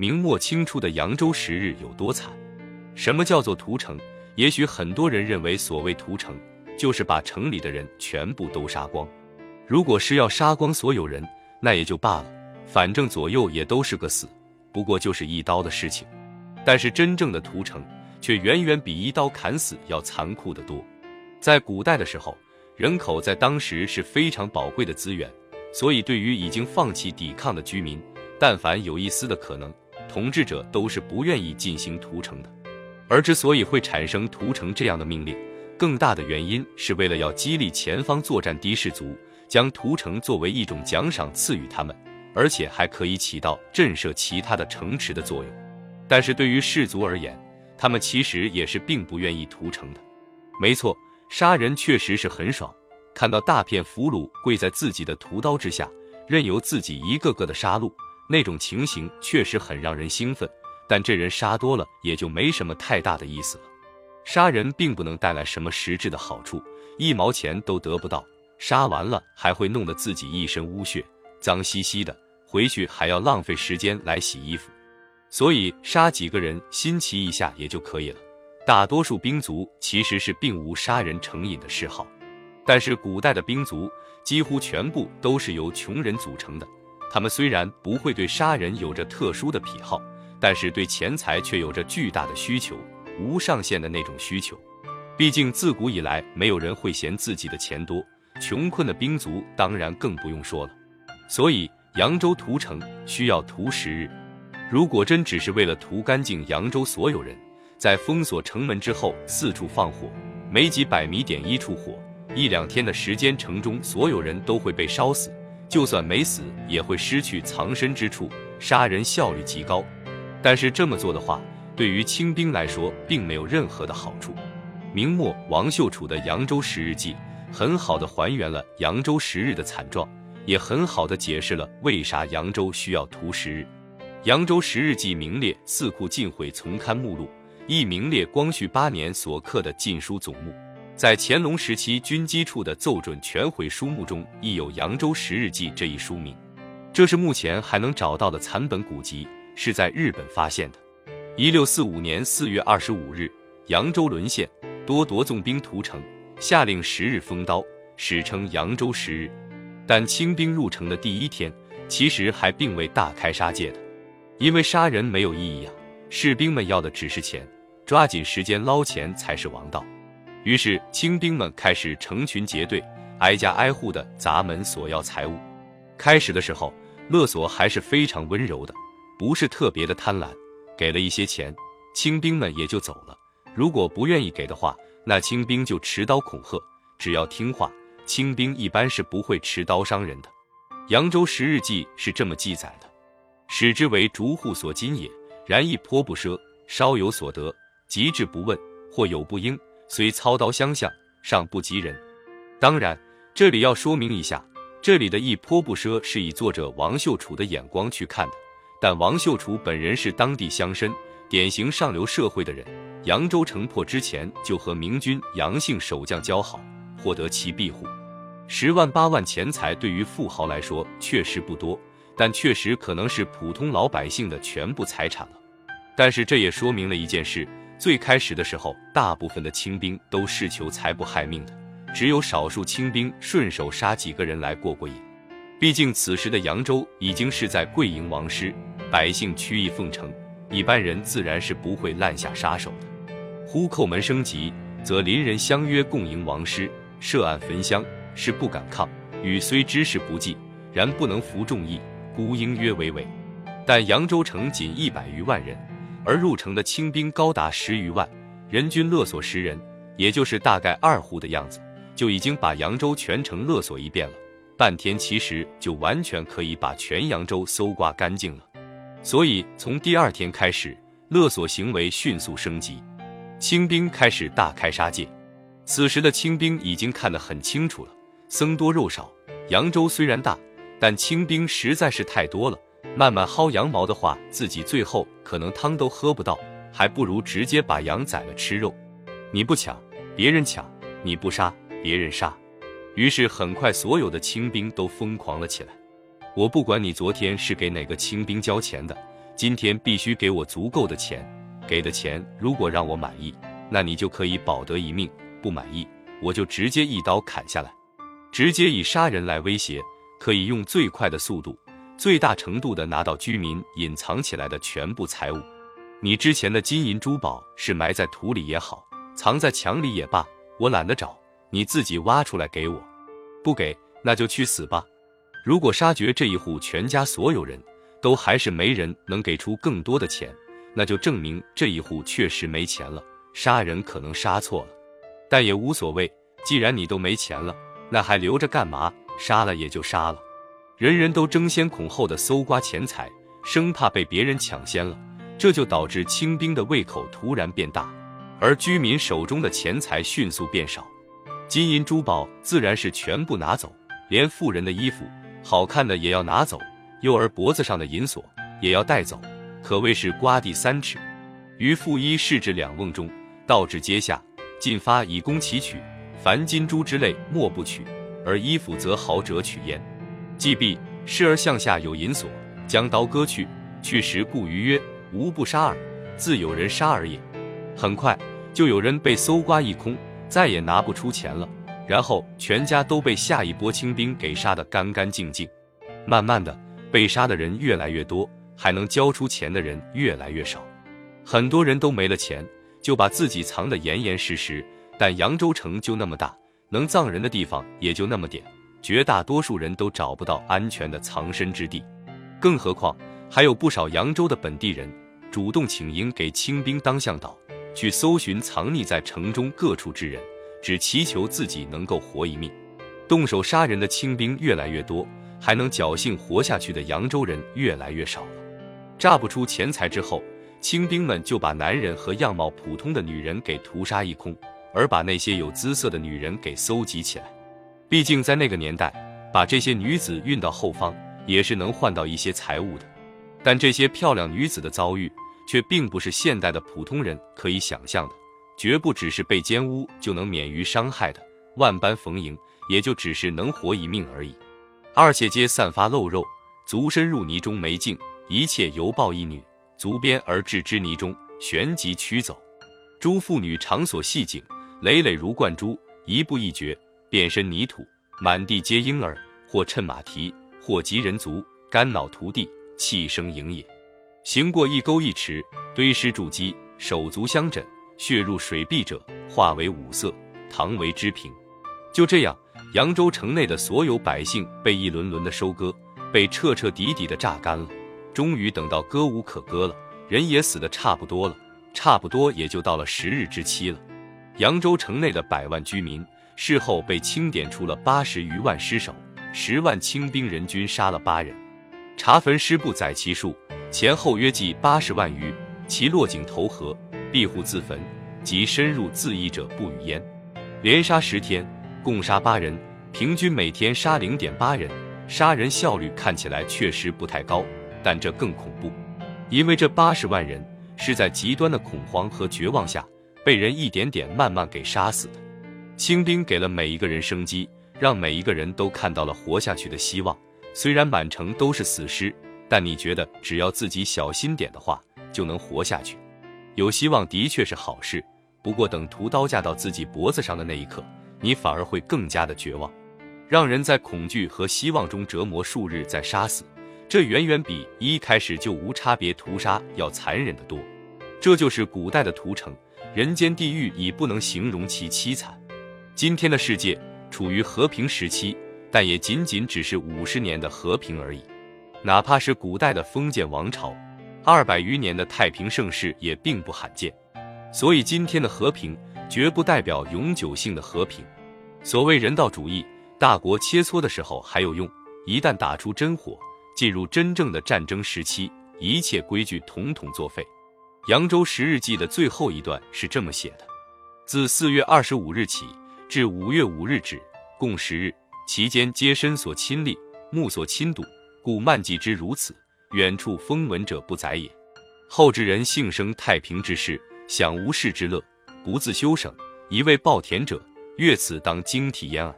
明末清初的扬州十日有多惨。什么叫做屠城？也许很多人认为，所谓屠城，就是把城里的人全部都杀光。如果是要杀光所有人，那也就罢了，反正左右也都是个死，不过就是一刀的事情。但是真正的屠城，却远远比一刀砍死要残酷得多。在古代的时候，人口在当时是非常宝贵的资源，所以对于已经放弃抵抗的居民，但凡有一丝的可能，统治者都是不愿意进行屠城的。而之所以会产生屠城这样的命令，更大的原因是为了要激励前方作战的士卒，将屠城作为一种奖赏赐予他们，而且还可以起到震慑其他的城池的作用。但是对于士卒而言，他们其实也是并不愿意屠城的。没错，杀人确实是很爽，看到大片俘虏跪在自己的屠刀之下，任由自己一个个的杀戮，那种情形确实很让人兴奋。但这人杀多了也就没什么太大的意思了，杀人并不能带来什么实质的好处，一毛钱都得不到，杀完了还会弄得自己一身污血，脏兮兮的，回去还要浪费时间来洗衣服，所以杀几个人新奇一下也就可以了。大多数兵卒其实是并无杀人成瘾的嗜好，但是古代的兵卒几乎全部都是由穷人组成的，他们虽然不会对杀人有着特殊的癖好。但是对钱财却有着巨大的需求，无上限的那种需求。毕竟自古以来，没有人会嫌自己的钱多，穷困的兵卒当然更不用说了。所以扬州屠城需要屠十日。如果真只是为了屠干净扬州所有人，在封锁城门之后四处放火，没几百米点一处火，一两天的时间，城中所有人都会被烧死，就算没死，也会失去藏身之处，杀人效率极高。但是这么做的话，对于清兵来说并没有任何的好处。明末王秀楚的《扬州十日记》很好的还原了扬州十日的惨状，也很好的解释了为啥扬州需要屠十日。《扬州十日记》名列《四库尽毁丛刊目录》，亦名列光绪八年所刻的禁书总目。在乾隆时期军机处的奏准全毁书目中，亦有《扬州十日记》这一书名。这是目前还能找到的残本古籍。是在日本发现的。一六四五年四月二十五日，扬州沦陷，多铎纵兵屠城，下令十日封刀，史称扬州十日。但清兵入城的第一天，其实还并未大开杀戒的，因为杀人没有意义啊，士兵们要的只是钱，抓紧时间捞钱才是王道。于是清兵们开始成群结队，挨家挨户的砸门索要财物。开始的时候，勒索还是非常温柔的。不是特别的贪婪，给了一些钱，清兵们也就走了。如果不愿意给的话，那清兵就持刀恐吓。只要听话，清兵一般是不会持刀伤人的。《扬州十日记》是这么记载的：使之为逐户所金也，然亦颇不奢，稍有所得，极致不问，或有不应，虽操刀相向，尚不及人。当然，这里要说明一下，这里的“一颇不奢”是以作者王秀楚的眼光去看的。但王秀楚本人是当地乡绅，典型上流社会的人。扬州城破之前，就和明军杨姓守将交好，获得其庇护。十万八万钱财对于富豪来说确实不多，但确实可能是普通老百姓的全部财产了。但是这也说明了一件事：最开始的时候，大部分的清兵都是求财不害命的，只有少数清兵顺手杀几个人来过过瘾。毕竟此时的扬州已经是在贵营王师。百姓曲意奉承，一般人自然是不会滥下杀手的。忽叩门升级，则邻人相约共迎王师，设案焚香，是不敢抗。禹虽知事不济，然不能服众议，孤应约为伪。但扬州城仅一百余万人，而入城的清兵高达十余万，人均勒索十人，也就是大概二户的样子，就已经把扬州全城勒索一遍了。半天其实就完全可以把全扬州搜刮干净了。所以，从第二天开始，勒索行为迅速升级，清兵开始大开杀戒。此时的清兵已经看得很清楚了：僧多肉少。扬州虽然大，但清兵实在是太多了。慢慢薅羊毛的话，自己最后可能汤都喝不到，还不如直接把羊宰了吃肉。你不抢，别人抢；你不杀，别人杀。于是，很快所有的清兵都疯狂了起来。我不管你昨天是给哪个清兵交钱的，今天必须给我足够的钱，给的钱如果让我满意，那你就可以保得一命；不满意，我就直接一刀砍下来。直接以杀人来威胁，可以用最快的速度、最大程度的拿到居民隐藏起来的全部财物。你之前的金银珠宝是埋在土里也好，藏在墙里也罢，我懒得找，你自己挖出来给我。不给，那就去死吧。如果杀绝这一户全家所有人都还是没人能给出更多的钱，那就证明这一户确实没钱了，杀人可能杀错了，但也无所谓，既然你都没钱了。那还留着干嘛？杀了也就杀了。人人都争先恐后的搜刮钱财，生怕被别人抢先了，这就导致清兵的胃口突然变大，而居民手中的钱财迅速变少。金银珠宝自然是全部拿走，连富人的衣服好看的也要拿走，幼儿脖子上的银锁也要带走，可谓是刮地三尺。于富衣市至两瓮中，倒至阶下，进发以供其取。凡金珠之类，莫不取；而衣服则豪者取焉。既毕，视而向下有银锁，将刀割去。去时故余曰：“无不杀耳，自有人杀耳也。”很快就有人被搜刮一空，再也拿不出钱了。然后全家都被下一波清兵给杀得干干净净。慢慢的，被杀的人越来越多，还能交出钱的人越来越少。很多人都没了钱，就把自己藏得严严实实。但扬州城就那么大，能葬人的地方也就那么点，绝大多数人都找不到安全的藏身之地。更何况还有不少扬州的本地人主动请缨给清兵当向导，去搜寻藏匿在城中各处之人，只祈求自己能够活一命。动手杀人的清兵越来越多，还能侥幸活下去的扬州人越来越少了。榨不出钱财之后，清兵们就把男人和样貌普通的女人给屠杀一空。而把那些有姿色的女人给搜集起来，毕竟在那个年代，把这些女子运到后方也是能换到一些财物的。但这些漂亮女子的遭遇，却并不是现代的普通人可以想象的，绝不只是被奸污就能免于伤害的，万般逢迎也就只是能活一命而已。二且皆散发露肉，足深入泥中没尽，一切犹抱一女，足边而置之泥中，旋即驱走。诸妇女场所细井。累累如灌珠，一步一绝，遍身泥土，满地皆婴儿，或趁马蹄，或及人足，肝脑涂地，气生营也。行过一沟一池，堆尸筑基，手足相枕，血入水壁者，化为五色，唐为之平。就这样，扬州城内的所有百姓被一轮轮的收割，被彻彻底底的榨干了。终于等到割无可割了，人也死的差不多了，差不多也就到了十日之期了。扬州城内的百万居民，事后被清点出了八十余万尸首，十万清兵人均杀了八人。查坟尸不载其数，前后约计八十万余。其落井投河、闭户自焚及深入自缢者不与焉。连杀十天，共杀八人，平均每天杀零点八人，杀人效率看起来确实不太高，但这更恐怖，因为这八十万人是在极端的恐慌和绝望下。被人一点点慢慢给杀死的，清兵给了每一个人生机，让每一个人都看到了活下去的希望。虽然满城都是死尸，但你觉得只要自己小心点的话，就能活下去。有希望的确是好事，不过等屠刀架到自己脖子上的那一刻，你反而会更加的绝望。让人在恐惧和希望中折磨数日再杀死，这远远比一开始就无差别屠杀要残忍的多。这就是古代的屠城。人间地狱已不能形容其凄惨。今天的世界处于和平时期，但也仅仅只是五十年的和平而已。哪怕是古代的封建王朝，二百余年的太平盛世也并不罕见。所以今天的和平绝不代表永久性的和平。所谓人道主义，大国切磋的时候还有用，一旦打出真火，进入真正的战争时期，一切规矩统统作废。扬州十日记的最后一段是这么写的：自四月二十五日起至五月五日止，共十日，其间皆身所亲历，目所亲睹，故漫记之如此。远处风闻者不载也。后之人幸生太平之事，享无事之乐，不自修省，一味暴田者，越此当惊体焉耳。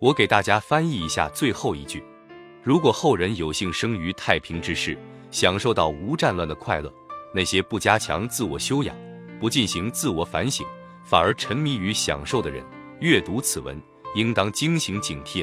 我给大家翻译一下最后一句：如果后人有幸生于太平之世，享受到无战乱的快乐，那些不加强自我修养、不进行自我反省，反而沉迷于享受的人，阅读此文应当惊醒警惕了。